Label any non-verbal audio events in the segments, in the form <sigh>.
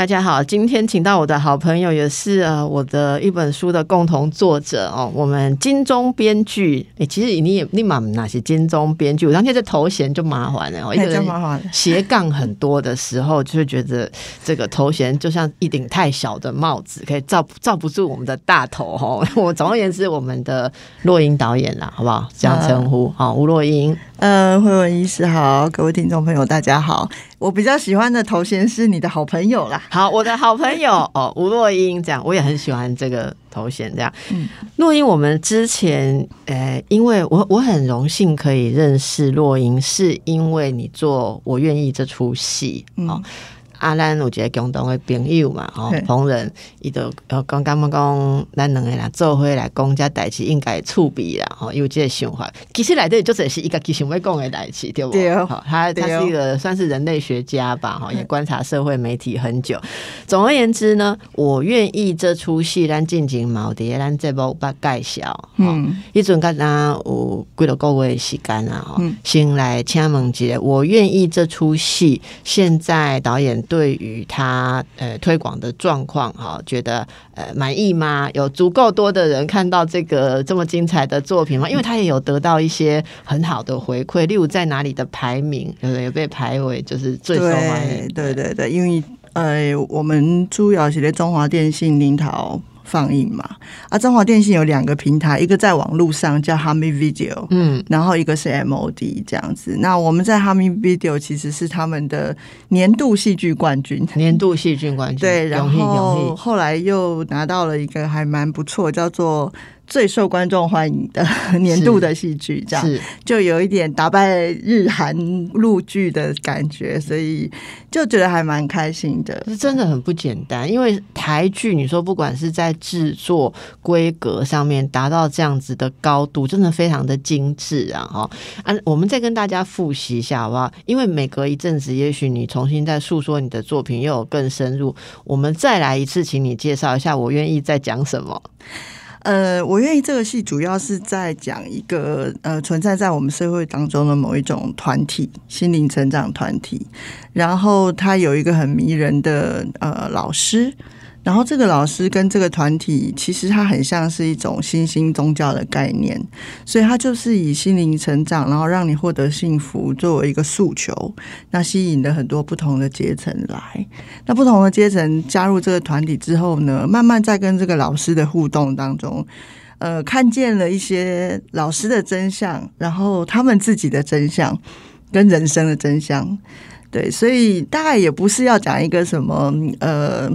大家好，今天请到我的好朋友，也是呃我的一本书的共同作者哦。我们金钟编剧，哎，其实你也立马那些金钟编剧，我当天这头衔就麻烦了，一个人斜杠很多的时候，就会觉得这个头衔就像一顶太小的帽子，可以罩罩不住我们的大头哈。<laughs> 我总而言之，我们的洛英导演啦，好不好？这样称呼好，吴洛英。嗯，慧文医师好，各位听众朋友大家好。我比较喜欢的头衔是你的好朋友啦。好，我的好朋友 <laughs> 哦，吴若英这样，我也很喜欢这个头衔这样。嗯，若英，我们之前呃，因为我我很荣幸可以认识若英，是因为你做我愿意这出戏哦。阿咱有一个共同的朋友嘛，吼，同仁，伊就呃讲感觉讲，咱两个人做伙来讲遮代志应该触笔啦，吼，有这个想法。其实来底就只是一个其想要讲的代志，对不？对，好，他他是一个算是人类学家吧，哈，也观察社会媒体很久。总而言之呢，我愿意这出戏，咱进行毛碟，咱这部把介绍，嗯，一阵刚刚有几多个月时间啊，哈，先来请问一下，我愿意这出戏，现在导演。对于他呃推广的状况哈，觉得呃满意吗？有足够多的人看到这个这么精彩的作品吗？因为他也有得到一些很好的回馈，例如在哪里的排名，有有被排为就是最受欢迎。对对对，因为呃我们主要是在中华电信领导。放映嘛，啊，中华电信有两个平台，一个在网络上叫 h a m i Video，嗯，然后一个是 MOD 这样子。那我们在 h a m i Video 其实是他们的年度戏剧冠军，年度戏剧冠军，对，然后后来又拿到了一个还蛮不错，叫做。最受观众欢迎的年度的戏剧，这样就有一点打败日韩陆剧的感觉，所以就觉得还蛮开心的。是真的很不简单，因为台剧你说不管是在制作规格上面达到这样子的高度，真的非常的精致啊！哈，啊，我们再跟大家复习一下好不好？因为每隔一阵子，也许你重新再诉说你的作品，又有更深入。我们再来一次，请你介绍一下，我愿意再讲什么。呃，我愿意这个戏主要是在讲一个呃存在在我们社会当中的某一种团体，心灵成长团体，然后他有一个很迷人的呃老师。然后这个老师跟这个团体，其实它很像是一种新兴宗教的概念，所以它就是以心灵成长，然后让你获得幸福作为一个诉求，那吸引了很多不同的阶层来。那不同的阶层加入这个团体之后呢，慢慢在跟这个老师的互动当中，呃，看见了一些老师的真相，然后他们自己的真相跟人生的真相。对，所以大概也不是要讲一个什么呃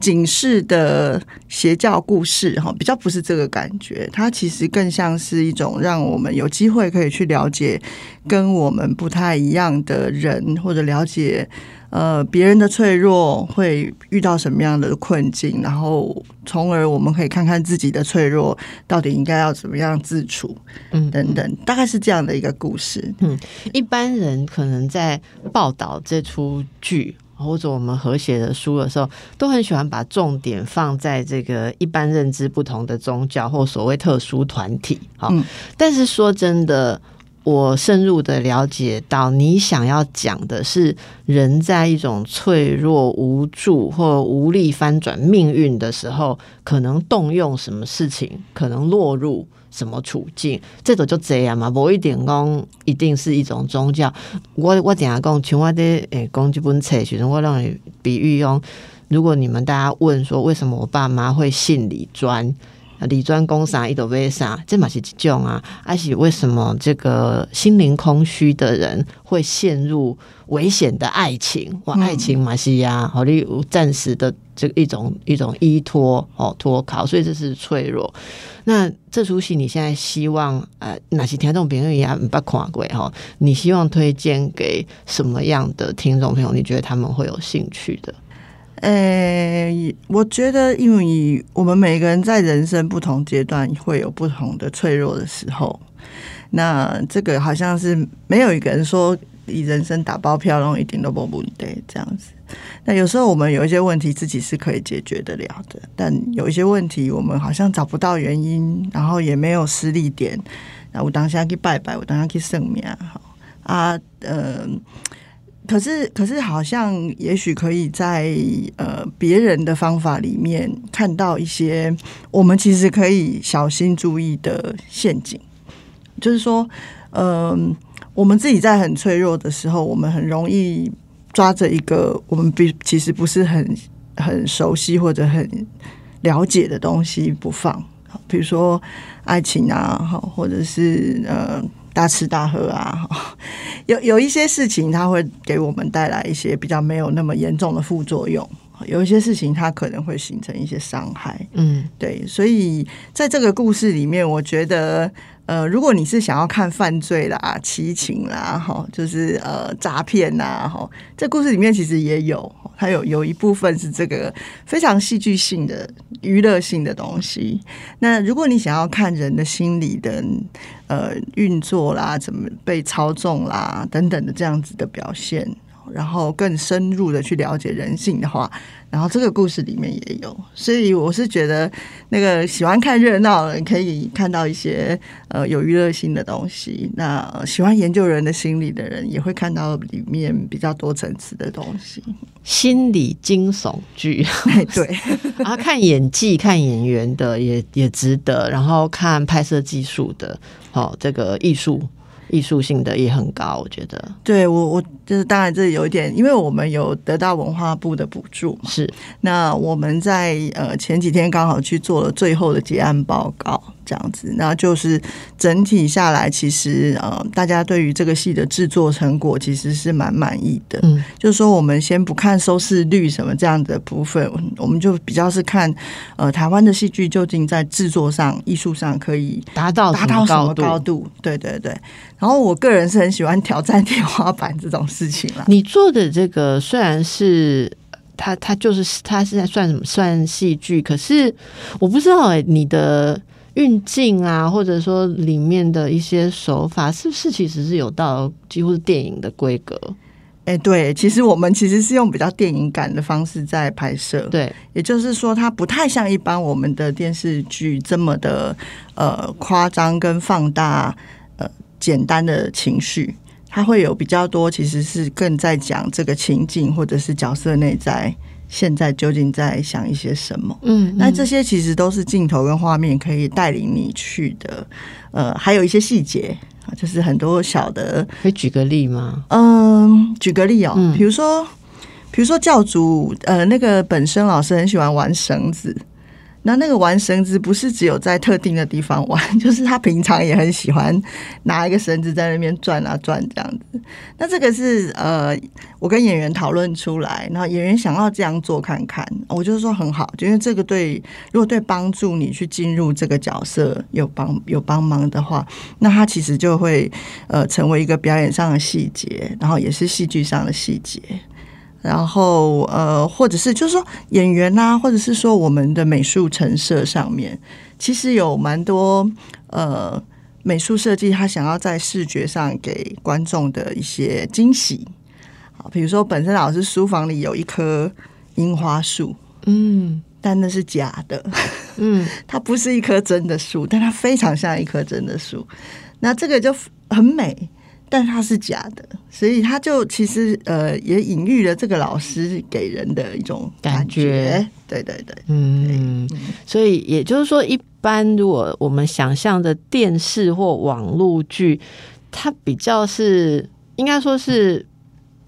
警示的邪教故事哈，比较不是这个感觉，它其实更像是一种让我们有机会可以去了解跟我们不太一样的人，或者了解。呃，别人的脆弱会遇到什么样的困境，然后从而我们可以看看自己的脆弱到底应该要怎么样自处，嗯，等等，大概是这样的一个故事。嗯，一般人可能在报道这出剧或者我们和写的书的时候，都很喜欢把重点放在这个一般认知不同的宗教或所谓特殊团体。好，但是说真的。我深入的了解到，你想要讲的是人在一种脆弱、无助或无力翻转命运的时候，可能动用什么事情，可能落入什么处境，这种就这样嘛。不一点讲，一定是一种宗教。我我怎样讲？像我的诶，讲这本册，其实我让你比喻用，如果你们大家问说，为什么我爸妈会信李专？李专攻啥，一朵为啥？这嘛是一种啊，而且为什么这个心灵空虚的人会陷入危险的爱情？哇，爱情嘛是呀，好例如暂时的这一种一种依托哦，脱靠，所以这是脆弱。那这出戏你现在希望呃，哪些听众朋友也不看过哈？你希望推荐给什么样的听众朋友？你觉得他们会有兴趣的？呃，我觉得，因为我们每个人在人生不同阶段会有不同的脆弱的时候，那这个好像是没有一个人说以人生打包票，然后一点都不不对这样子。那有时候我们有一些问题自己是可以解决得了的，但有一些问题我们好像找不到原因，然后也没有施力点。那我当下去拜拜，我当下去圣命，好啊，呃。可是，可是，好像也许可以在呃别人的方法里面看到一些我们其实可以小心注意的陷阱。就是说，嗯，我们自己在很脆弱的时候，我们很容易抓着一个我们比其实不是很很熟悉或者很了解的东西不放，比如说爱情啊，好或者是呃。大吃大喝啊，<laughs> 有有一些事情，它会给我们带来一些比较没有那么严重的副作用；有一些事情，它可能会形成一些伤害。嗯，对，所以在这个故事里面，我觉得。呃，如果你是想要看犯罪啦、七情啦，哈，就是呃诈骗呐，哈，这故事里面其实也有，它有有一部分是这个非常戏剧性的、娱乐性的东西。那如果你想要看人的心理的呃运作啦、怎么被操纵啦等等的这样子的表现。然后更深入的去了解人性的话，然后这个故事里面也有，所以我是觉得那个喜欢看热闹的人可以看到一些呃有娱乐性的东西，那喜欢研究人的心理的人也会看到里面比较多层次的东西，心理惊悚剧，<laughs> 对，然后看演技、看演员的也也值得，然后看拍摄技术的，好这个艺术。艺术性的也很高，我觉得。对我，我就是当然这有一点，因为我们有得到文化部的补助嘛。是。那我们在呃前几天刚好去做了最后的结案报告。这样子，那就是整体下来，其实呃，大家对于这个戏的制作成果其实是蛮满意的。嗯，就是说，我们先不看收视率什么这样的部分，我们就比较是看呃，台湾的戏剧究竟在制作上、艺术上可以达到达到什么高度？对对对。然后，我个人是很喜欢挑战天花板这种事情了。你做的这个虽然是他他就是他是在算什么算戏剧，可是我不知道哎，你的。运镜啊，或者说里面的一些手法，是不是其实是有到几乎是电影的规格？哎，对，其实我们其实是用比较电影感的方式在拍摄，对，也就是说，它不太像一般我们的电视剧这么的呃夸张跟放大呃简单的情绪，它会有比较多，其实是更在讲这个情境或者是角色内在。现在究竟在想一些什么？嗯，那这些其实都是镜头跟画面可以带领你去的。呃，还有一些细节啊，就是很多小的。可以举个例吗？嗯，举个例哦，比如说，比如说教主，呃，那个本身老师很喜欢玩绳子。那那个玩绳子不是只有在特定的地方玩，<laughs> 就是他平常也很喜欢拿一个绳子在那边转啊转这样子。那这个是呃，我跟演员讨论出来，然后演员想要这样做看看，我就是说很好，就因为这个对如果对帮助你去进入这个角色有帮有帮忙的话，那他其实就会呃成为一个表演上的细节，然后也是戏剧上的细节。然后呃，或者是就是说演员呐，或者是说我们的美术陈设上面，其实有蛮多呃美术设计，他想要在视觉上给观众的一些惊喜。好，比如说本身老师书房里有一棵樱花树，嗯，但那是假的，嗯，它不是一棵真的树，但它非常像一棵真的树，那这个就很美。但它是假的，所以他就其实呃也隐喻了这个老师给人的一种感觉。对对对，嗯，所以也就是说，一般如果我们想象的电视或网络剧，它比较是应该说是。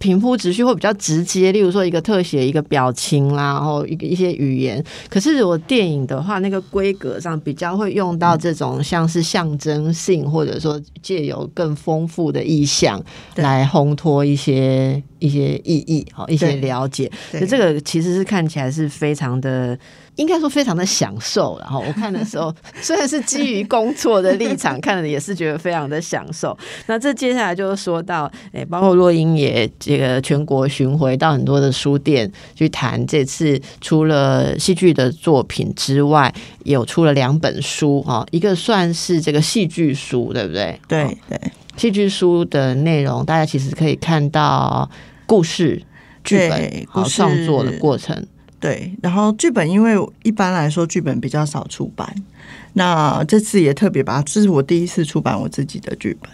平铺直叙会比较直接，例如说一个特写、一个表情啦，然后一个一些语言。可是如果电影的话，那个规格上比较会用到这种像是象征性，或者说借由更丰富的意象来烘托一些一些意义，好一些了解。所以这个其实是看起来是非常的。应该说非常的享受，然后我看的时候，<laughs> 虽然是基于工作的立场看的，也是觉得非常的享受。那这接下来就是说到，诶，包括洛英也这个全国巡回到很多的书店去谈，这次除了戏剧的作品之外，有出了两本书哈，一个算是这个戏剧书，对不对？对对，戏剧书的内容大家其实可以看到故事。剧本好对故事创作的过程。对，然后剧本因为一般来说剧本比较少出版，那这次也特别把这是我第一次出版我自己的剧本。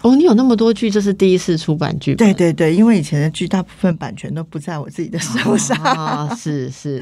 哦，你有那么多剧，这是第一次出版剧本。对对对，因为以前的剧大部分版权都不在我自己的手上。啊，是是，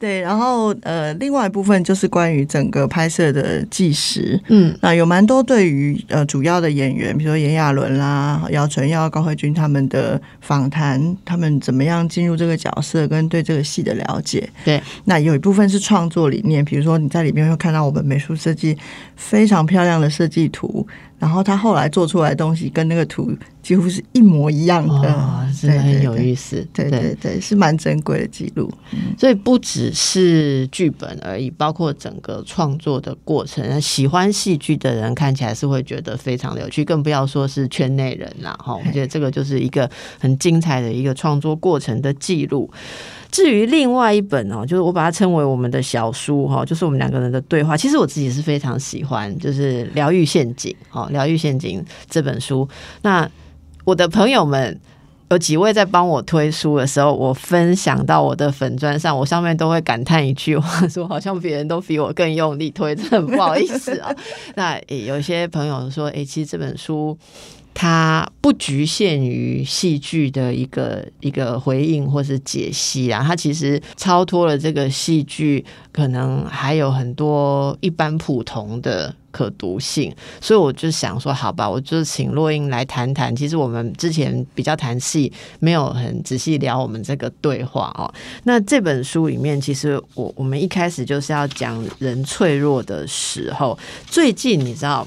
对，然后呃，另外一部分就是关于整个拍摄的纪实。嗯，那有蛮多对于呃主要的演员，比如说炎亚纶啦、姚纯耀、高慧君他们的访谈，他们怎么样进入这个角色，跟对这个戏的了解。对，那有一部分是创作理念，比如说你在里面会看到我们美术设计非常漂亮的设计图，然后他后来做出来的东西跟那个图几乎是一模一样的，哦，真的很有意思。对对对，是蛮珍贵的记录。所以不只是剧本而已，包括整个创作的过程，喜欢戏剧的人看起来是会觉得非常的有趣，更不要说是圈内人啦。哈，我觉得这个就是一个很精彩的一个创作过程的记录。至于另外一本哦，就是我把它称为我们的小书哈，就是我们两个人的对话。其实我自己是非常喜欢，就是《疗愈陷阱》哦，《疗愈陷阱》这本书。那我的朋友们有几位在帮我推书的时候，我分享到我的粉砖上，我上面都会感叹一句话，说好像别人都比我更用力推，真的很不好意思啊。<laughs> 那诶有些朋友说，诶，其实这本书。它不局限于戏剧的一个一个回应或是解析啊，它其实超脱了这个戏剧，可能还有很多一般普通的可读性。所以我就想说，好吧，我就请洛英来谈谈。其实我们之前比较谈戏，没有很仔细聊我们这个对话哦。那这本书里面，其实我我们一开始就是要讲人脆弱的时候。最近你知道？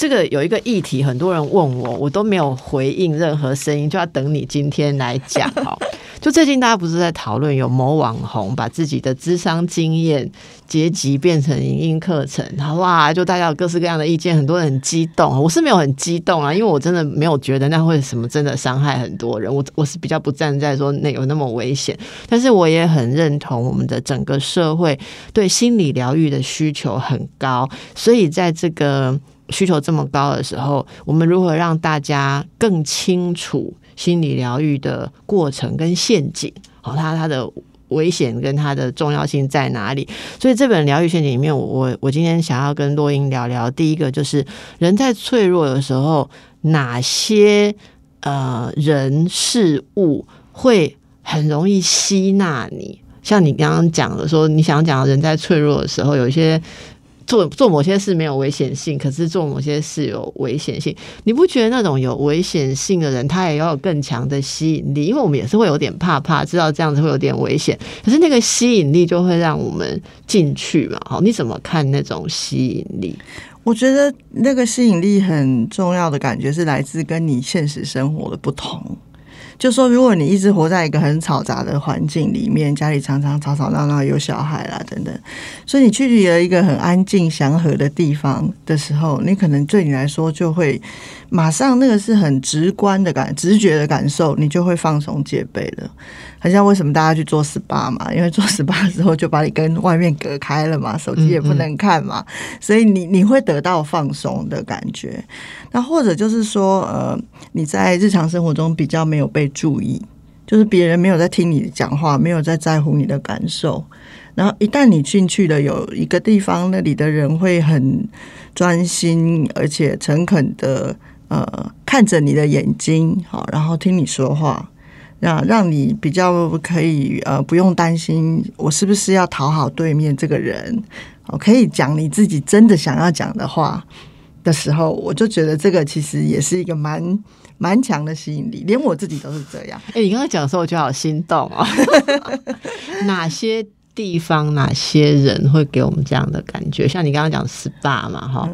这个有一个议题，很多人问我，我都没有回应任何声音，就要等你今天来讲哦。<laughs> 就最近大家不是在讨论有某网红把自己的智商经验结集变成影音课程，哇！就大家有各式各样的意见，很多人很激动。我是没有很激动啊，因为我真的没有觉得那会什么真的伤害很多人。我 <laughs> 我是比较不站在说那有那么危险，但是我也很认同我们的整个社会对心理疗愈的需求很高，所以在这个。需求这么高的时候，我们如何让大家更清楚心理疗愈的过程跟陷阱？哦，它它的危险跟它的重要性在哪里？所以这本疗愈陷阱里面，我我我今天想要跟洛英聊聊。第一个就是人在脆弱的时候，哪些呃人事物会很容易吸纳你？像你刚刚讲的，说你想讲人在脆弱的时候，有一些。做做某些事没有危险性，可是做某些事有危险性。你不觉得那种有危险性的人，他也要有更强的吸引力？因为我们也是会有点怕怕，知道这样子会有点危险，可是那个吸引力就会让我们进去嘛。好，你怎么看那种吸引力？我觉得那个吸引力很重要的感觉是来自跟你现实生活的不同。就说，如果你一直活在一个很嘈杂的环境里面，家里常常吵吵闹闹，有小孩啦等等，所以你去了一个很安静祥和的地方的时候，你可能对你来说就会马上那个是很直观的感直觉的感受，你就会放松戒备了。好像为什么大家去做 SPA 嘛？因为做 <laughs> SPA 的时候就把你跟外面隔开了嘛，手机也不能看嘛，所以你你会得到放松的感觉。那或者就是说，呃，你在日常生活中比较没有被注意，就是别人没有在听你讲话，没有在在乎你的感受。然后一旦你进去了，有一个地方，那里的人会很专心而且诚恳的呃看着你的眼睛，好，然后听你说话。让让你比较可以呃不用担心我是不是要讨好对面这个人，我可以讲你自己真的想要讲的话的时候，我就觉得这个其实也是一个蛮蛮强的吸引力，连我自己都是这样。哎，你刚刚讲的时候我就好心动哦。<laughs> 哪些地方、哪些人会给我们这样的感觉？像你刚刚讲 SPA 嘛，哈。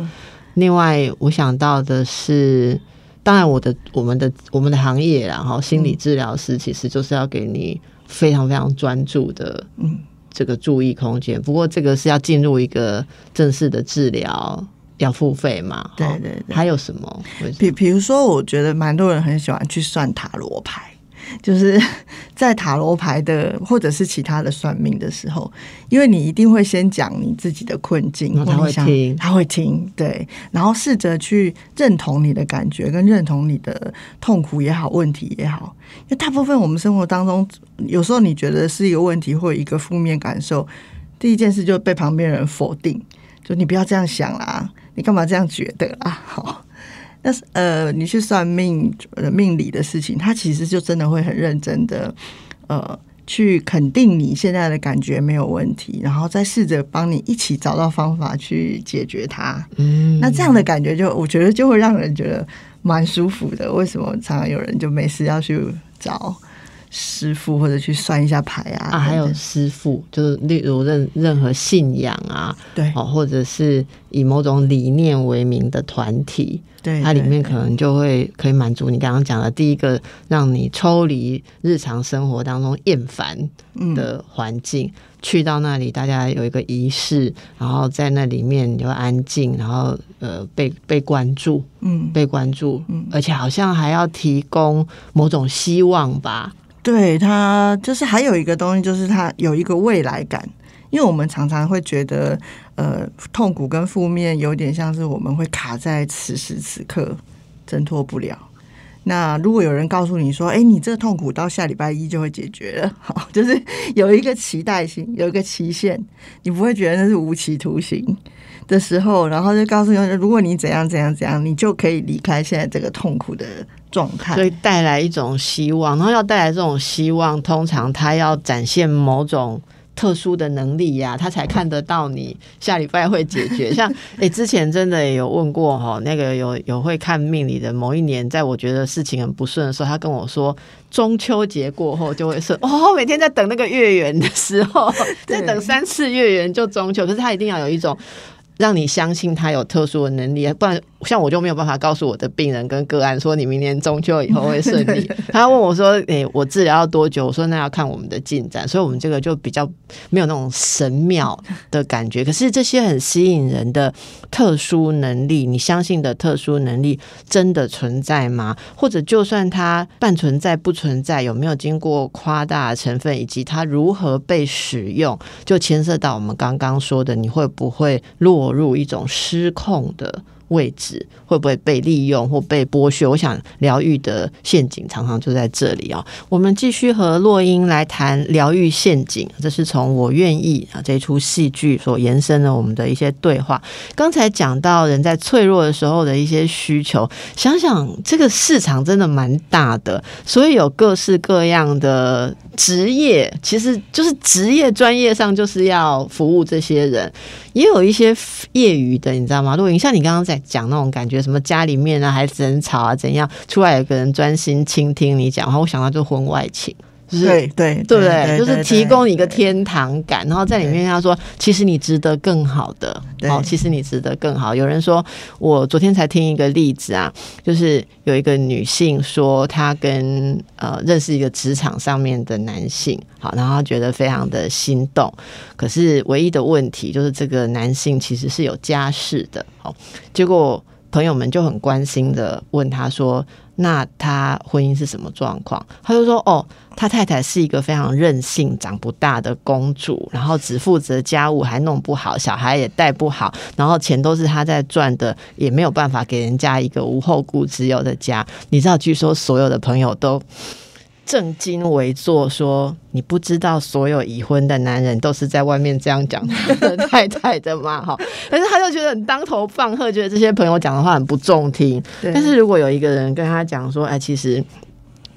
另外，我想到的是。当然，我的、我们的、我们的行业，然后心理治疗师其实就是要给你非常非常专注的，嗯，这个注意空间。不过，这个是要进入一个正式的治疗，要付费嘛？对对对。还有什么？比比如说，我觉得蛮多人很喜欢去算塔罗牌。就是 <laughs> 在塔罗牌的或者是其他的算命的时候，因为你一定会先讲你自己的困境，然后他会听他会听，对，然后试着去认同你的感觉，跟认同你的痛苦也好，问题也好。因为大部分我们生活当中，有时候你觉得是一个问题或一个负面感受，第一件事就被旁边人否定，就你不要这样想啦，你干嘛这样觉得啊？<laughs> 好。但是呃，你去算命、呃命理的事情，他其实就真的会很认真的，呃，去肯定你现在的感觉没有问题，然后再试着帮你一起找到方法去解决它。嗯，那这样的感觉就，我觉得就会让人觉得蛮舒服的。为什么常常有人就没事要去找师傅或者去算一下牌啊？啊，还有师傅，就是例如任任何信仰啊，对。哦，或者是以某种理念为名的团体，对，对它里面可能就会可以满足你刚刚讲的第一个，让你抽离日常生活当中厌烦嗯。的环境，去到那里，大家有一个仪式，然后在那里面你就安静，然后呃被被关注，嗯，被关注，嗯。而且好像还要提供某种希望吧，对他就是还有一个东西，就是他有一个未来感，因为我们常常会觉得，呃，痛苦跟负面有点像是我们会卡在此时此刻，挣脱不了。那如果有人告诉你说，哎，你这个痛苦到下礼拜一就会解决了，<laughs> 好，就是有一个期待性，有一个期限，你不会觉得那是无期徒刑的时候，然后就告诉你，如果你怎样怎样怎样，你就可以离开现在这个痛苦的状态。所以带来一种希望，然后要带来这种希望，通常他要展现某种。特殊的能力呀、他才看得到你下礼拜会解决。<laughs> 像诶、之前真的也有问过哈，那个有有会看命理的，某一年在我觉得事情很不顺的时候，他跟我说中秋节过后就会顺。哦，每天在等那个月圆的时候，<laughs> 在等三次月圆就中秋，可是他一定要有一种。让你相信他有特殊的能力，不然像我就没有办法告诉我的病人跟个案说你明年中秋以后会顺利。<laughs> 他问我说：“诶、我治疗要多久？”我说：“那要看我们的进展。”所以，我们这个就比较没有那种神妙的感觉。可是这些很吸引人的特殊能力，你相信的特殊能力真的存在吗？或者就算它半存在不存在，有没有经过夸大成分，以及它如何被使用，就牵涉到我们刚刚说的，你会不会落入一种失控的位置，会不会被利用或被剥削？我想疗愈的陷阱常常就在这里啊、我们继续和洛英来谈疗愈陷阱，这是从我愿意啊这一出戏剧所延伸的我们的一些对话。刚才讲到人在脆弱的时候的一些需求，想想这个市场真的蛮大的，所以有各式各样的职业，其实就是职业专业上就是要服务这些人，也有一些业余的，你知道吗？洛英，像你刚刚在讲那种感觉，什么家里面啊孩子很吵啊怎样，出来有个人专心倾听你讲话，我想到就婚外情。就是对对对不对？就是提供你一个天堂感，然后在里面他说，其实你值得更好的，对哦，其实你值得更好。有人说，我昨天才听一个例子啊，就是有一个女性说，她跟呃认识一个职场上面的男性，好，然后她觉得非常的心动，可是唯一的问题就是这个男性其实是有家室的，好，结果朋友们就很关心的问他说。那他婚姻是什么状况？他就说：“哦，他太太是一个非常任性、长不大的公主，然后只负责家务，还弄不好，小孩也带不好，然后钱都是他在赚的，也没有办法给人家一个无后顾之忧的家。你知道，据说所有的朋友都正襟危坐，说你不知道所有已婚的男人都是在外面这样讲他的 <laughs> 太太的吗？哈，<laughs> 但是他就觉得很当头棒喝，觉得这些朋友讲的话很不中听。对但是如果有一个人跟他讲说，哎，其实。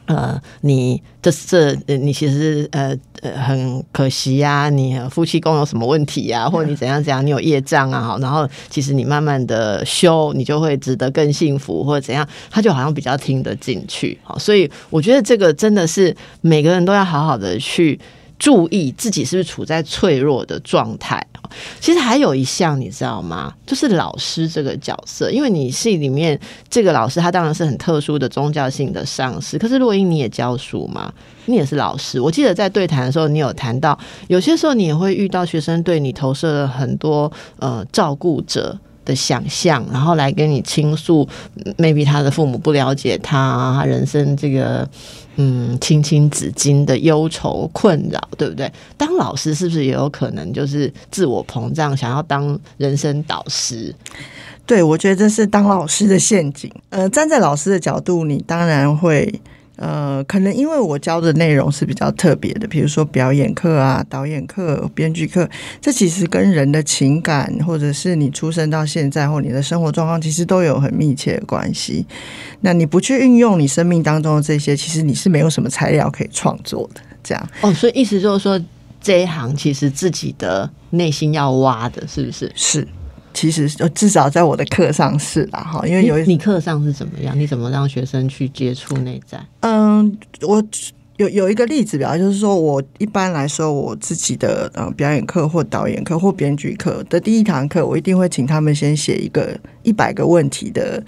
呃，你这这，呃你其实呃呃很可惜呀、你呃夫妻宫有什么问题呀、或者你怎样怎样，你有业障啊，好，然后其实你慢慢的修，你就会值得更幸福，或者怎样，他就好像比较听得进去，好，所以我觉得这个真的是每个人都要好好的去注意自己是不是处在脆弱的状态。其实还有一项你知道吗？就是老师这个角色，因为你戏里面这个老师他当然是很特殊的宗教性的上司，可是洛英你也教书吗，你也是老师。我记得在对谈的时候，你有谈到，有些时候你也会遇到学生对你投射了很多呃照顾者。的想象，然后来跟你倾诉，maybe 他的父母不了解他，他人生这个嗯青青子衿的忧愁困扰，对不对？当老师是不是也有可能就是自我膨胀，想要当人生导师？对，我觉得这是当老师的陷阱。呃，站在老师的角度，你当然会。呃，可能因为我教的内容是比较特别的，比如说表演课啊、导演课、编剧课，这其实跟人的情感，或者是你出生到现在或你的生活状况，其实都有很密切的关系。那你不去运用你生命当中的这些，其实你是没有什么材料可以创作的。这样哦，所以意思就是说，这一行其实自己的内心要挖的，是不是？是。其实，至少在我的课上是啦，哈，因为有你课上是怎么样？你怎么让学生去接触内在？嗯，我有有一个例子表，就是说我一般来说，我自己的呃表演课或导演课或编剧课的第一堂课，我一定会请他们先写一个一百个问题的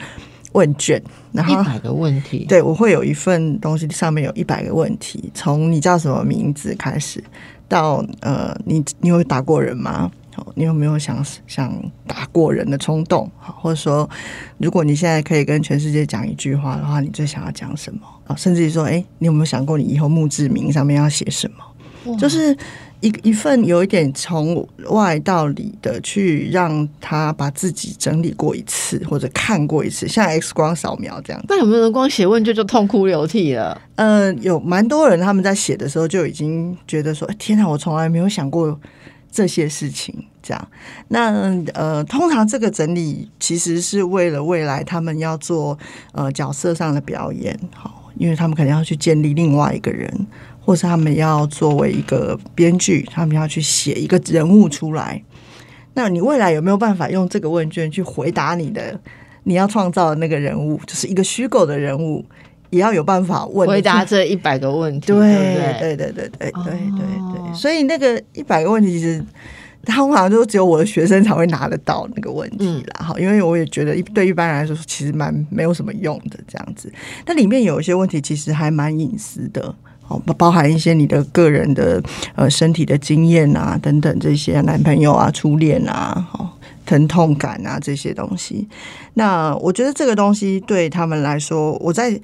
问卷，然后一百个问题，<laughs> 对我会有一份东西，上面有一百个问题，从你叫什么名字开始，到呃，你你有打过人吗？你有没有想想打过人的冲动？好，或者说，如果你现在可以跟全世界讲一句话的话，你最想要讲什么？啊，甚至于说，哎，你有没有想过你以后墓志铭上面要写什么？就是一一份有一点从外到里的去让他把自己整理过一次，或者看过一次，像 X 光扫描这样。那有没有人光写问卷就痛哭流涕了？嗯，有蛮多人他们在写的时候就已经觉得说，天哪，我从来没有想过。这些事情，这样，那呃，通常这个整理其实是为了未来他们要做呃角色上的表演，好，因为他们可能要去建立另外一个人，或是他们要作为一个编剧，他们要去写一个人物出来。那你未来有没有办法用这个问卷去回答你的你要创造的那个人物，就是一个虚构的人物？也要有办法问回答这一百个问题，对对对对对对对对，所以那个一百个问题其实，通常都只有我的学生才会拿得到那个问题啦。哈，因为我也觉得一对一般人来说其实蛮没有什么用的这样子。那里面有一些问题其实还蛮隐私的，哦，包含一些你的个人的呃身体的经验啊等等这些男朋友啊初恋啊，哦疼痛感啊这些东西。那我觉得这个东西对他们来说，我在。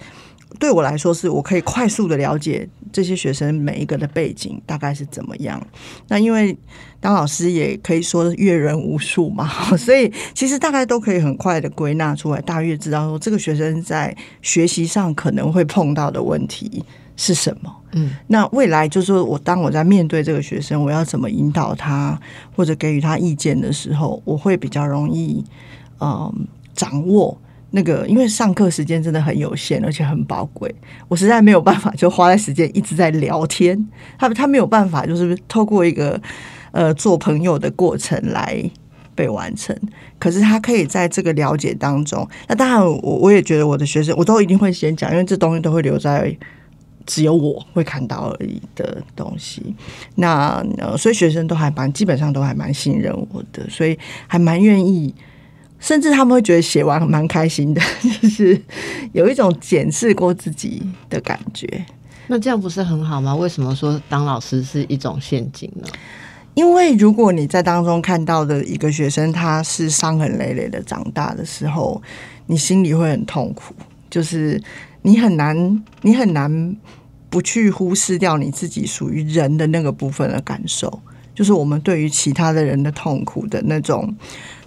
对我来说，是我可以快速的了解这些学生每一个的背景大概是怎么样。那因为当老师也可以说阅人无数嘛，<laughs> 所以其实大概都可以很快的归纳出来，大约知道说这个学生在学习上可能会碰到的问题是什么。嗯，那未来就是说我当我在面对这个学生，我要怎么引导他或者给予他意见的时候，我会比较容易嗯掌握。那个，因为上课时间真的很有限，而且很宝贵，我实在没有办法就花在时间一直在聊天。他他没有办法，就是透过一个呃做朋友的过程来被完成。可是他可以在这个了解当中，那当然我我也觉得我的学生我都一定会先讲，因为这东西都会留在只有我会看到而已的东西。那呃，所以学生都还蛮基本上都还蛮信任我的，所以还蛮愿意。甚至他们会觉得写完蛮开心的，<laughs> 就是有一种检视过自己的感觉。那这样不是很好吗？为什么说当老师是一种陷阱呢？因为如果你在当中看到的一个学生，他是伤痕累累的长大的时候，你心里会很痛苦。就是你很难，你很难不去忽视掉你自己属于人的那个部分的感受。就是我们对于其他的人的痛苦的那种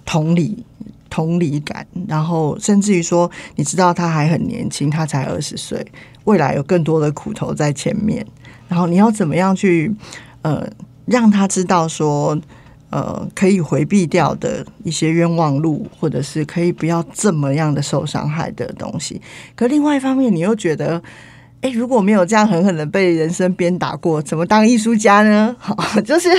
同理。同理感，然后甚至于说，你知道他还很年轻，他才二十岁，未来有更多的苦头在前面。然后你要怎么样去呃让他知道说呃可以回避掉的一些冤枉路，或者是可以不要这么样的受伤害的东西。可另外一方面，你又觉得，哎，如果没有这样狠狠的被人生鞭打过，怎么当艺术家呢？好，<laughs> 就是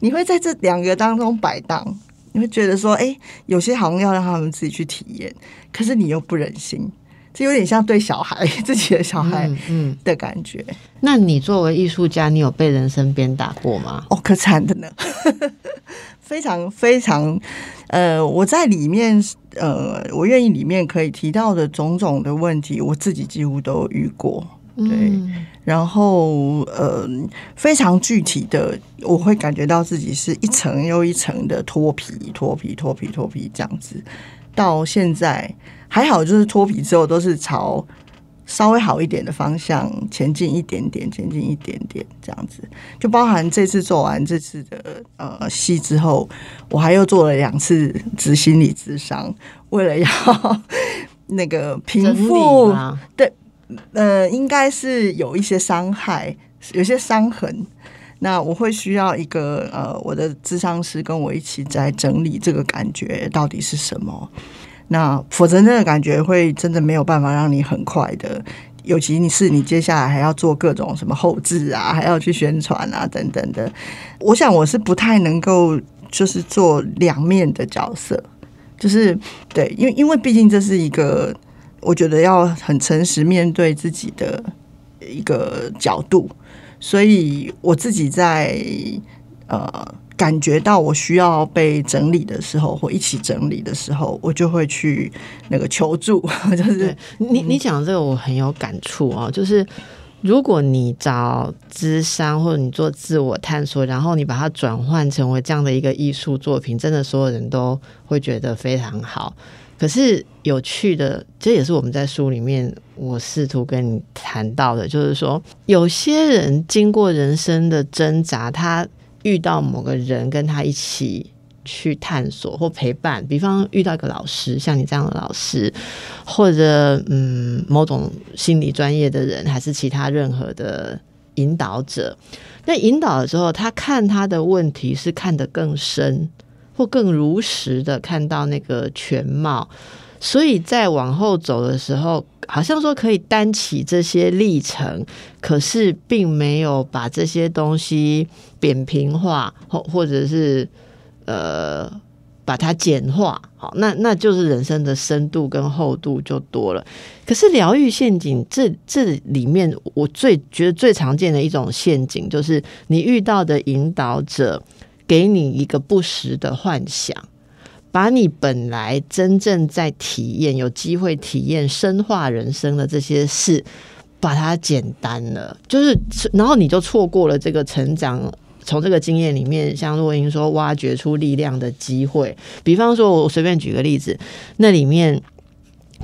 你会在这两个当中摆荡。你会觉得说，哎，有些好像要让他们自己去体验，可是你又不忍心，这有点像对小孩 <laughs> 自己的小孩，嗯的感觉。那你作为艺术家，你有被人生鞭打过吗？哦，可惨的呢，<laughs> 非常非常。呃，我在里面，呃，我愿意里面可以提到的种种的问题，我自己几乎都遇过。对，然后呃非常具体的，我会感觉到自己是一层又一层的脱皮、脱皮、脱皮、脱皮这样子。到现在还好，就是脱皮之后都是朝稍微好一点的方向前进一点点，前进一点点这样子。就包含这次做完这次的呃戏之后，我还又做了两次执心理智商，为了要 <laughs> 那个平复对。呃，应该是有一些伤害，有些伤痕。那我会需要一个呃，我的智商师跟我一起在整理这个感觉到底是什么。那否则那个感觉会真的没有办法让你很快的，尤其你是你接下来还要做各种什么后置啊，还要去宣传啊等等的。我想我是不太能够就是做两面的角色，就是对，因为因为毕竟这是一个。我觉得要很诚实面对自己的一个角度，所以我自己在呃感觉到我需要被整理的时候，或一起整理的时候，我就会去那个求助。<laughs> 就是你你讲这个我很有感触啊，就是如果你找智商或者你做自我探索，然后你把它转换成为这样的一个艺术作品，真的所有人都会觉得非常好。可是有趣的，这也是我们在书里面我试图跟你谈到的，就是说，有些人经过人生的挣扎，他遇到某个人跟他一起去探索或陪伴，比方遇到一个老师，像你这样的老师，或者嗯某种心理专业的人，还是其他任何的引导者，那引导的时候，他看他的问题是看得更深。或更如实的看到那个全貌，所以在往后走的时候，好像说可以担起这些历程，可是并没有把这些东西扁平化，或或者是呃把它简化。好，那那就是人生的深度跟厚度就多了。可是疗愈陷阱这这里面，我最觉得最常见的一种陷阱，就是你遇到的引导者。给你一个不实的幻想，把你本来真正在体验、有机会体验、深化人生的这些事，把它简单了，就是，然后你就错过了这个成长。从这个经验里面，像若英说，挖掘出力量的机会。比方说，我随便举个例子，那里面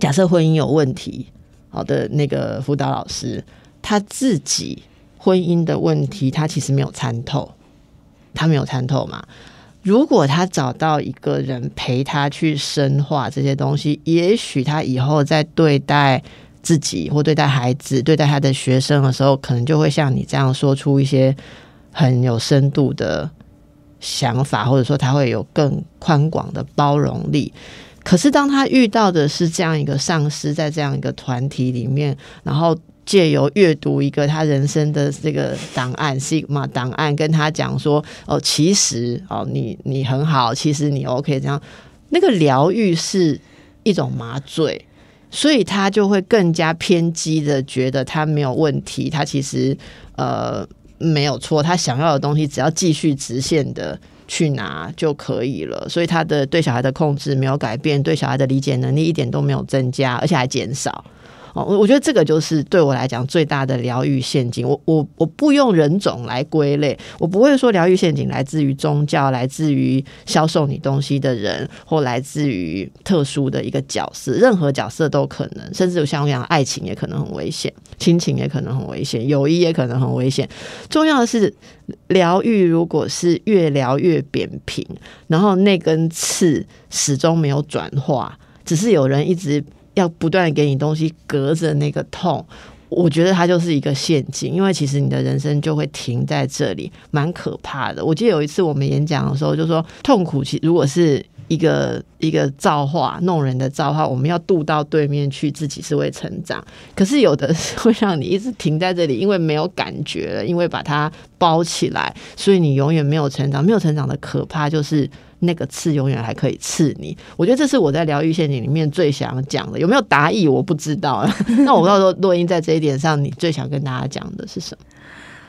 假设婚姻有问题，好的那个辅导老师，他自己婚姻的问题，他其实没有参透。他没有参透嘛？如果他找到一个人陪他去深化这些东西，也许他以后在对待自己或对待孩子、对待他的学生的时候，可能就会像你这样说出一些很有深度的想法，或者说他会有更宽广的包容力。可是，当他遇到的是这样一个上司，在这样一个团体里面，然后。借由阅读一个他人生的这个档案，Sigma 档案，跟他讲说：“哦，其实哦，你你很好，其实你 OK。”这样，那个疗愈是一种麻醉，所以他就会更加偏激的觉得他没有问题，他其实呃没有错，他想要的东西只要继续直线的去拿就可以了。所以他的对小孩的控制没有改变，对小孩的理解能力一点都没有增加，而且还减少。我我觉得这个就是对我来讲最大的疗愈陷阱。我我我不用人种来归类，我不会说疗愈陷阱来自于宗教，来自于销售你东西的人，或来自于特殊的一个角色。任何角色都可能，甚至有像我讲，爱情也可能很危险，亲情也可能很危险，友谊也可能很危险。重要的是，疗愈如果是越疗越扁平，然后那根刺始终没有转化，只是有人一直。要不断给你东西，隔着那个痛，我觉得它就是一个陷阱，因为其实你的人生就会停在这里，蛮可怕的。我记得有一次我们演讲的时候，就说痛苦其如果是一个一个造化弄人的造化，我们要渡到对面去，自己是会成长。可是有的是会让你一直停在这里，因为没有感觉了，因为把它包起来，所以你永远没有成长。没有成长的可怕就是。那个刺永远还可以刺你，我觉得这是我在疗愈陷阱里面最想讲的。有没有答意我不知道。<laughs> 那我不知道说洛英在这一点上，你最想跟大家讲的是什么？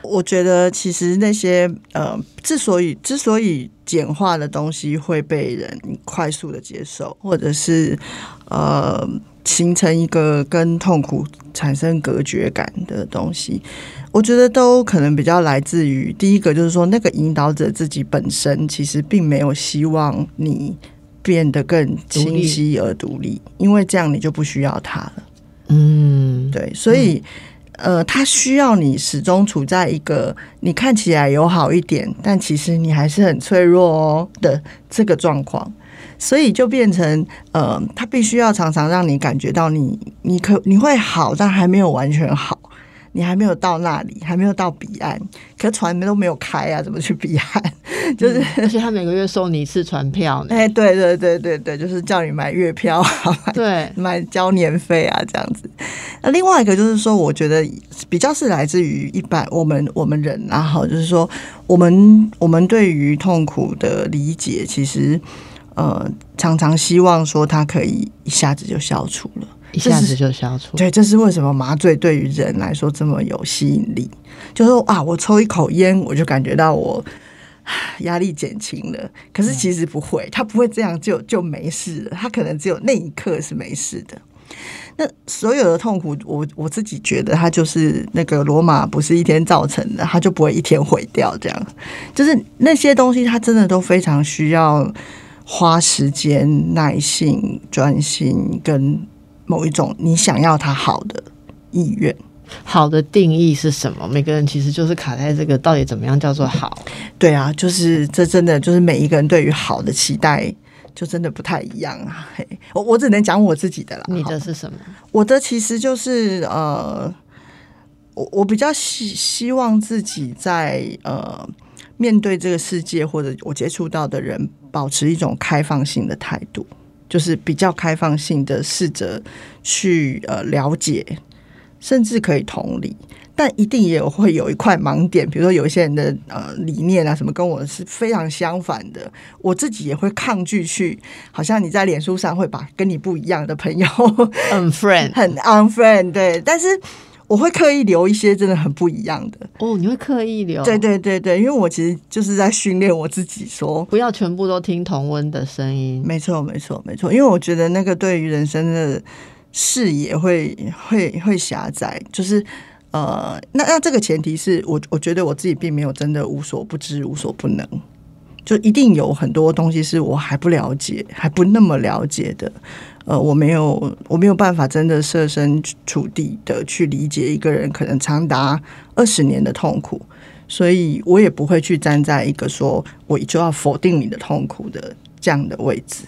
我觉得其实那些呃，之所以之所以简化的东西会被人快速的接受，或者是呃形成一个跟痛苦产生隔绝感的东西，我觉得都可能比较来自于第一个，就是说那个引导者自己本身其实并没有希望你变得更清晰而独立，因为这样你就不需要他了。嗯，对，所以、呃，他需要你始终处在一个你看起来有好一点，但其实你还是很脆弱哦的这个状况。所以就变成，呃，他必须要常常让你感觉到你，你可你会好，但还没有完全好，你还没有到那里，还没有到彼岸，可船都没有开啊，怎么去彼岸？<laughs> 就是，而且他每个月收你一次船票呢。哎、<laughs> 对对对对对，就是叫你买月票啊，买对，买交年费啊，这样子。那另外一个就是说，我觉得比较是来自于一般我们我们人啊，哈，就是说我们我们对于痛苦的理解，其实呃常常希望说它可以一下子就消除了。一下子就消除。对，这是为什么麻醉对于人来说这么有吸引力？就是说啊，我抽一口烟，我就感觉到我唉压力减轻了。可是其实不会，他不会这样就就没事了，他可能只有那一刻是没事的。那所有的痛苦，我我自己觉得，它就是那个罗马不是一天造成的，它就不会一天毁掉。这样，就是那些东西，它真的都非常需要花时间、耐性、专心跟某一种你想要他好的意愿。好的定义是什么？每个人其实就是卡在这个到底怎么样叫做好。对啊，就是这真的就是每一个人对于好的期待，就真的不太一样啊。嘿，我我只能讲我自己的啦。你的是什么？我的其实就是呃，我我比较希希望自己在呃面对这个世界或者我接触到的人，保持一种开放性的态度，就是比较开放性的试着去呃了解，甚至可以同理。但一定也有会有一块盲点，比如说有一些人的呃理念啊什么跟我是非常相反的，我自己也会抗拒去，好像你在脸书上会把跟你不一样的朋友嗯，friend。<laughs> 很 unfriend，对，但是我会刻意留一些真的很不一样的，哦，你会刻意留？对，对对对，因为我其实就是在训练我自己说。不要全部都听同温的声音。没错，没错，没错，因为我觉得那个对于人生的视野会会会狭窄，就是呃，那那这个前提是我我觉得我自己并没有真的无所不知、无所不能，就一定有很多东西是我还不了解、还不那么了解的。呃，我没有我没有办法真的设身处地的去理解一个人可能长达二十年的痛苦，所以我也不会去站在一个说我就要否定你的痛苦的这样的位置。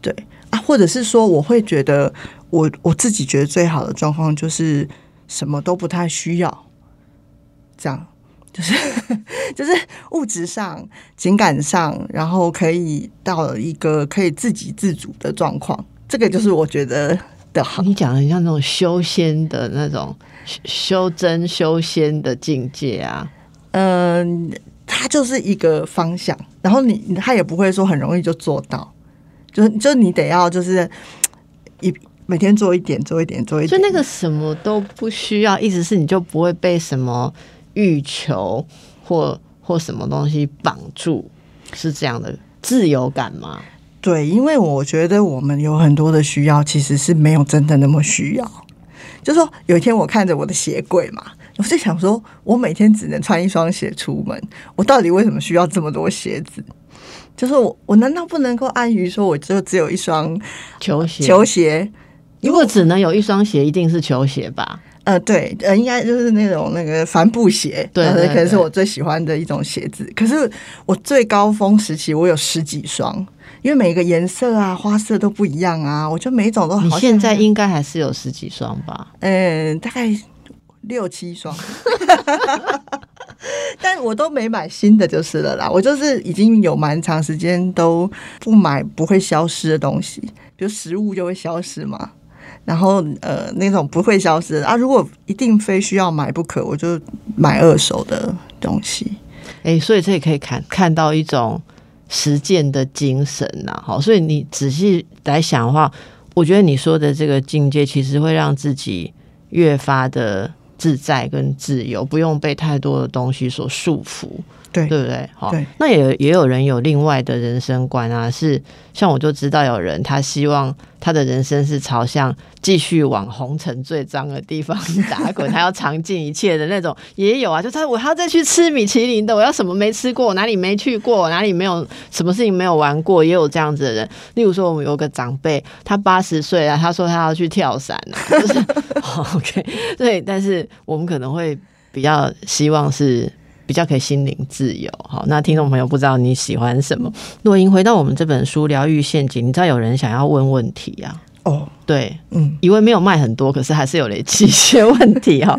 对啊，或者是说，我会觉得我我自己觉得最好的状况就是什么都不太需要，这样就是 <laughs> 就是物质上、情感上，然后可以到了一个可以自给自足的状况，这个就是我觉得的好。你讲的像那种修仙的那种修修真修仙的境界啊。嗯，它就是一个方向，然后你他也不会说很容易就做到，就是就你得要就是一每天做一点，做一点，做一点。就那个什么都不需要，意思是你就不会被什么欲求或或什么东西绑住，是这样的自由感吗？对，因为我觉得我们有很多的需要，其实是没有真的那么需要。就说有一天我看着我的鞋柜嘛，我就想说，我每天只能穿一双鞋出门，我到底为什么需要这么多鞋子？就是我，我难道不能够安于说，我就只有一双球鞋，球鞋？如果只能有一双鞋，一定是球鞋吧？呃，对，呃，应该就是那种那个帆布鞋，呃对对对可能是我最喜欢的一种鞋子。可是我最高峰时期，我有十几双，因为每个颜色啊、花色都不一样啊，我就每一种都好像你现在应该还是有十几双吧？嗯，大概六七双，<laughs> 但我都没买新的就是了啦。我就是已经有蛮长时间都不买不会消失的东西，比如食物就会消失嘛。然后呃，那种不会消失啊，如果一定非需要买不可，我就买二手的东西。诶，所以这也可以看看到一种实践的精神呐、好，所以你仔细来想的话，我觉得你说的这个境界，其实会让自己越发的自在跟自由，不用被太多的东西所束缚。对对不对？好，那也也有人有另外的人生观啊，是像我就知道有人他希望他的人生是朝向继续往红尘最脏的地方打滚，他要尝尽一切的那种，也有啊，<laughs> 就他我还要再去吃米其林的，我要什么没吃过，哪里没去过，哪里没有什么事情没有玩过，也有这样子的人。例如说，我们有个长辈，他八十岁了，他说他要去跳伞啊，就 <laughs> 是 <laughs> OK，对，但是我们可能会比较希望是。比较可以心灵自由，好，那听众朋友不知道你喜欢什么？若英回到我们这本书《疗愈陷阱》，你知道有人想要问问题啊？哦，对，嗯，以为没有卖很多，可是还是有累积一些问题哈。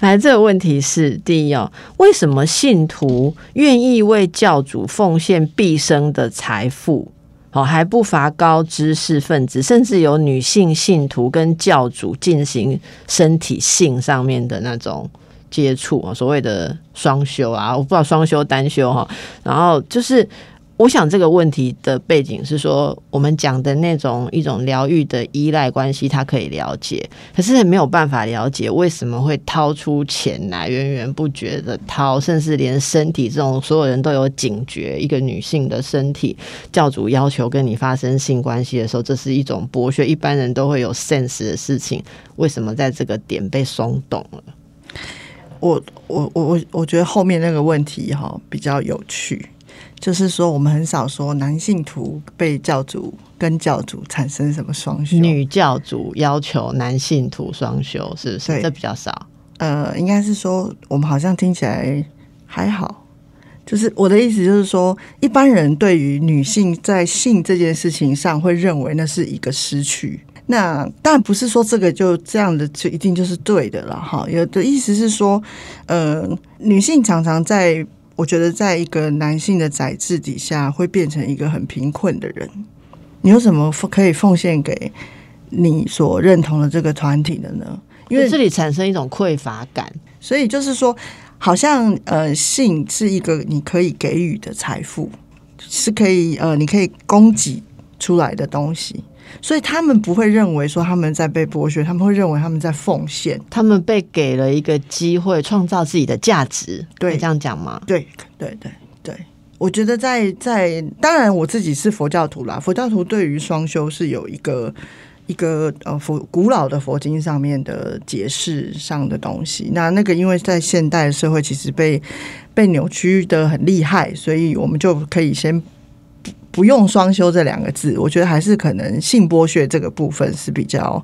来，<laughs> 这个问题是第一哦，为什么信徒愿意为教主奉献毕生的财富？哦，还不乏高知识分子，甚至有女性信徒跟教主进行身体性上面的那种。接触啊，所谓的双休啊，我不知道双休单休哈。然后就是，我想这个问题的背景是说，我们讲的那种一种疗愈的依赖关系，他可以了解，可是没有办法了解为什么会掏出钱来源源不绝的掏，甚至连身体这种所有人都有警觉，一个女性的身体，教主要求跟你发生性关系的时候，这是一种剥削，一般人都会有 sense 的事情，为什么在这个点被松动了？我我我我我觉得后面那个问题哈比较有趣，就是说我们很少说男性徒被教主跟教主产生什么双修，女教主要求男性徒双修，是不是？对，这比较少。呃，应该是说我们好像听起来还好，就是我的意思就是说，一般人对于女性在性这件事情上会认为那是一个失去。那当然不是说这个就这样的就一定就是对的了哈。有的意思是说，呃，女性常常在我觉得在一个男性的宰制底下，会变成一个很贫困的人。你有什么可以奉献给你所认同的这个团体的呢？因为这里产生一种匮乏感，所以就是说，好像呃，性是一个你可以给予的财富，是可以呃，你可以供给出来的东西。所以他们不会认为说他们在被剥削，他们会认为他们在奉献，他们被给了一个机会创造自己的价值，对，这样讲吗？对，对，对，对。我觉得在在，当然我自己是佛教徒啦，佛教徒对于双修是有一个一个呃佛古老的佛经上面的解释上的东西。那那个因为在现代社会其实被被扭曲的很厉害，所以我们就可以先。不用“双休”这两个字，我觉得还是可能性剥削这个部分是比较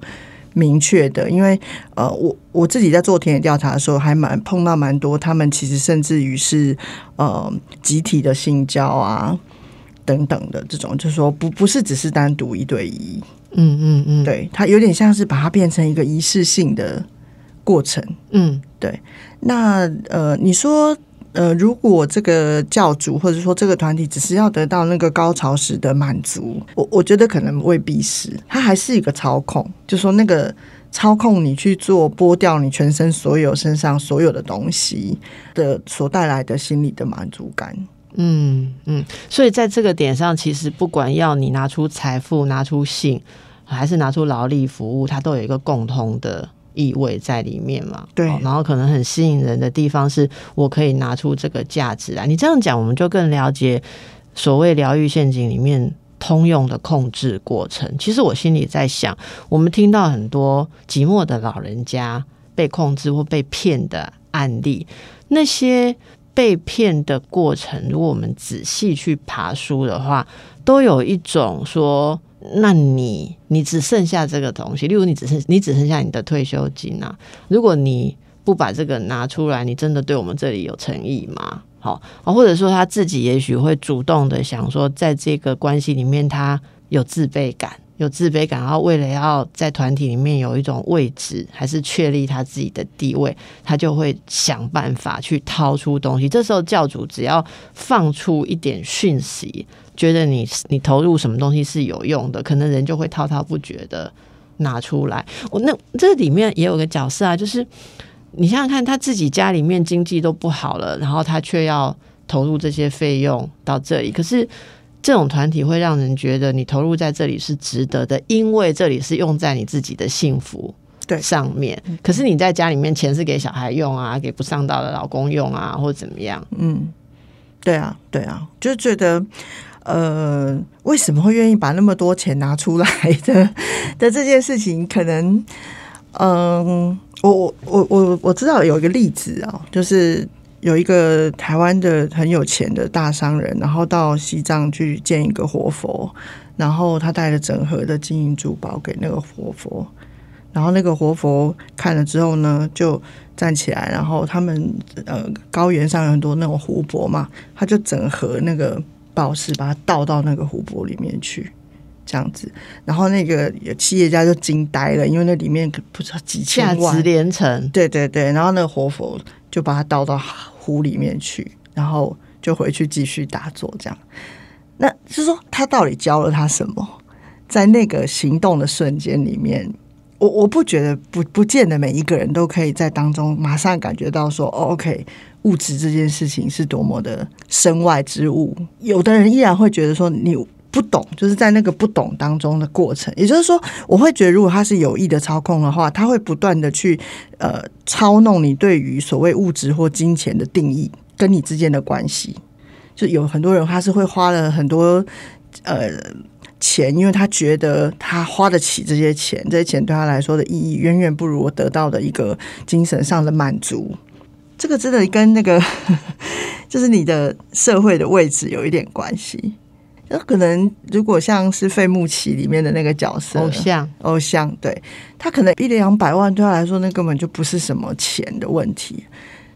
明确的。因为呃，我我自己在做田野调查的时候，还蛮碰到蛮多，他们其实甚至于是呃集体的性交啊等等的这种，就是说不不是只是单独一对一，嗯嗯嗯，对，它有点像是把它变成一个仪式性的过程，嗯，对。那呃，你说。呃，如果这个教主或者说这个团体只是要得到那个高潮时的满足，我我觉得可能未必是，它还是一个操控，就说那个操控你去做剥掉你全身所有身上所有的东西的所带来的心理的满足感。嗯嗯，所以在这个点上，其实不管要你拿出财富、拿出性，还是拿出劳力服务，它都有一个共通的。意味在里面嘛？对，然后可能很吸引人的地方是我可以拿出这个价值来。你这样讲，我们就更了解所谓疗愈陷阱里面通用的控制过程。其实我心里在想，我们听到很多寂寞的老人家被控制或被骗的案例，那些被骗的过程，如果我们仔细去爬书的话，都有一种说。那你你只剩下这个东西，例如你只剩你只剩下你的退休金啊。如果你不把这个拿出来，你真的对我们这里有诚意吗？好啊，或者说他自己也许会主动的想说，在这个关系里面他有自卑感，有自卑感，然后为了要在团体里面有一种位置，还是确立他自己的地位，他就会想办法去掏出东西。这时候教主只要放出一点讯息。觉得你你投入什么东西是有用的，可能人就会滔滔不绝的拿出来。我那这里面也有个角色啊，就是你想想看，他自己家里面经济都不好了，然后他却要投入这些费用到这里。可是这种团体会让人觉得你投入在这里是值得的，因为这里是用在你自己的幸福对上面。可是你在家里面钱是给小孩用啊，给不上道的老公用啊，或者怎么样？嗯。对啊，对啊，就觉得。呃，为什么会愿意把那么多钱拿出来的 <laughs> 的这件事情，可能，嗯，我我我我我知道有一个例子啊，就是有一个台湾的很有钱的大商人，然后到西藏去见一个活佛，然后他带了整盒的金银珠宝给那个活佛，然后那个活佛看了之后呢，就站起来，然后他们呃高原上有很多那种湖泊嘛，他就整盒那个。宝石把它倒到那个湖泊里面去，这样子，然后那个企业家就惊呆了，因为那里面不知道几千万，连城，对对对，然后那个活佛就把它倒到湖里面去，然后就回去继续打坐，这样。那就是说他到底教了他什么？在那个行动的瞬间里面，我我不觉得不不见得每一个人都可以在当中马上感觉到说哦，OK。物质这件事情是多么的身外之物，有的人依然会觉得说你不懂，就是在那个不懂当中的过程。也就是说，我会觉得如果他是有意的操控的话，他会不断的去呃操弄你对于所谓物质或金钱的定义跟你之间的关系。就有很多人他是会花了很多呃钱，因为他觉得他花得起这些钱，这些钱对他来说的意义远远不如我得到的一个精神上的满足。这个真的跟那个，<laughs> 就是你的社会的位置有一点关系。那可能如果像是费穆奇里面的那个角色，偶像，偶像，对他可能一两百万对他来说，那根本就不是什么钱的问题。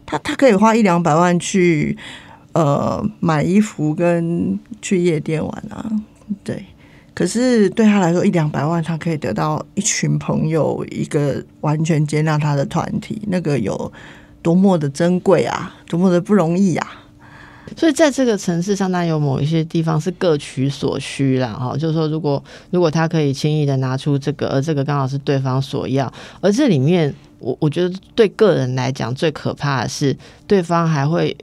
他他可以花一两百万去呃买衣服跟去夜店玩啊，对。可是对他来说，一两百万他可以得到一群朋友，一个完全接纳他的团体，那个有。多么的珍贵啊，多么的不容易啊！所以在这个城市上，那有某一些地方是各取所需啦。哈。就是说，如果如果他可以轻易的拿出这个，而这个刚好是对方所要，而这里面，我我觉得对个人来讲最可怕的是，对方还会。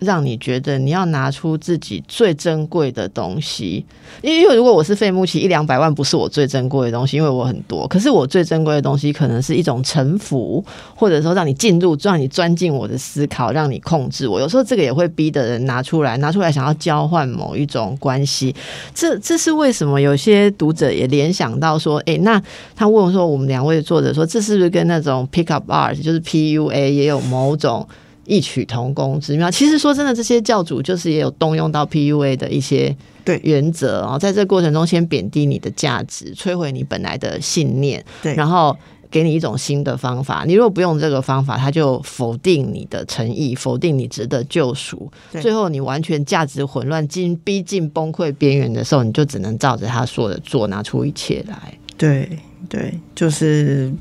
让你觉得你要拿出自己最珍贵的东西，因为如果我是费穆奇，一两百万不是我最珍贵的东西，因为我很多。可是我最珍贵的东西，可能是一种臣服，或者说让你进入，让你钻进我的思考，让你控制我。有时候这个也会逼的人拿出来，拿出来想要交换某一种关系。这这是为什么？有些读者也联想到说，哎，那他问说，我们两位作者说，这是不是跟那种 pick up art，就是 PUA 也有某种？异曲同工之妙。其实说真的，这些教主就是也有动用到 PUA 的一些对原则哦，在这过程中先贬低你的价值，摧毁你本来的信念，对，然后给你一种新的方法。你如果不用这个方法，他就否定你的诚意，否定你值得救赎。最后你完全价值混乱，近逼近崩溃边缘的时候，你就只能照着他说的做，拿出一切来。对对，就是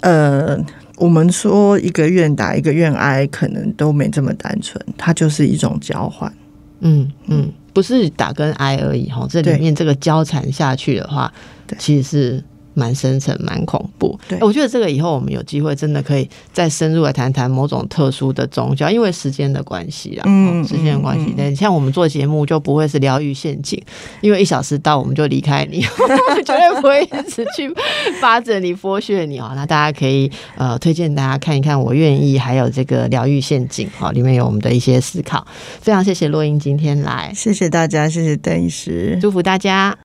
呃。我们说一个愿打一个愿挨，可能都没这么单纯，它就是一种交换。嗯嗯，不是打跟挨而已哈，这里面这个交缠下去的话，其实是。蛮深沉，蛮恐怖。对，我觉得这个以后我们有机会真的可以再深入来谈谈某种特殊的宗教，因为时间的关系啦，嗯，时间的关系。对，像我们做节目就不会是疗愈陷阱，因为一小时到我们就离开你，<laughs> 绝对不会一直去扒着你剥削你哦。那大家可以呃推荐大家看一看，我愿意，还有这个疗愈陷阱，哈，里面有我们的一些思考。非常谢谢洛英今天来，谢谢大家，谢谢邓医师，祝福大家。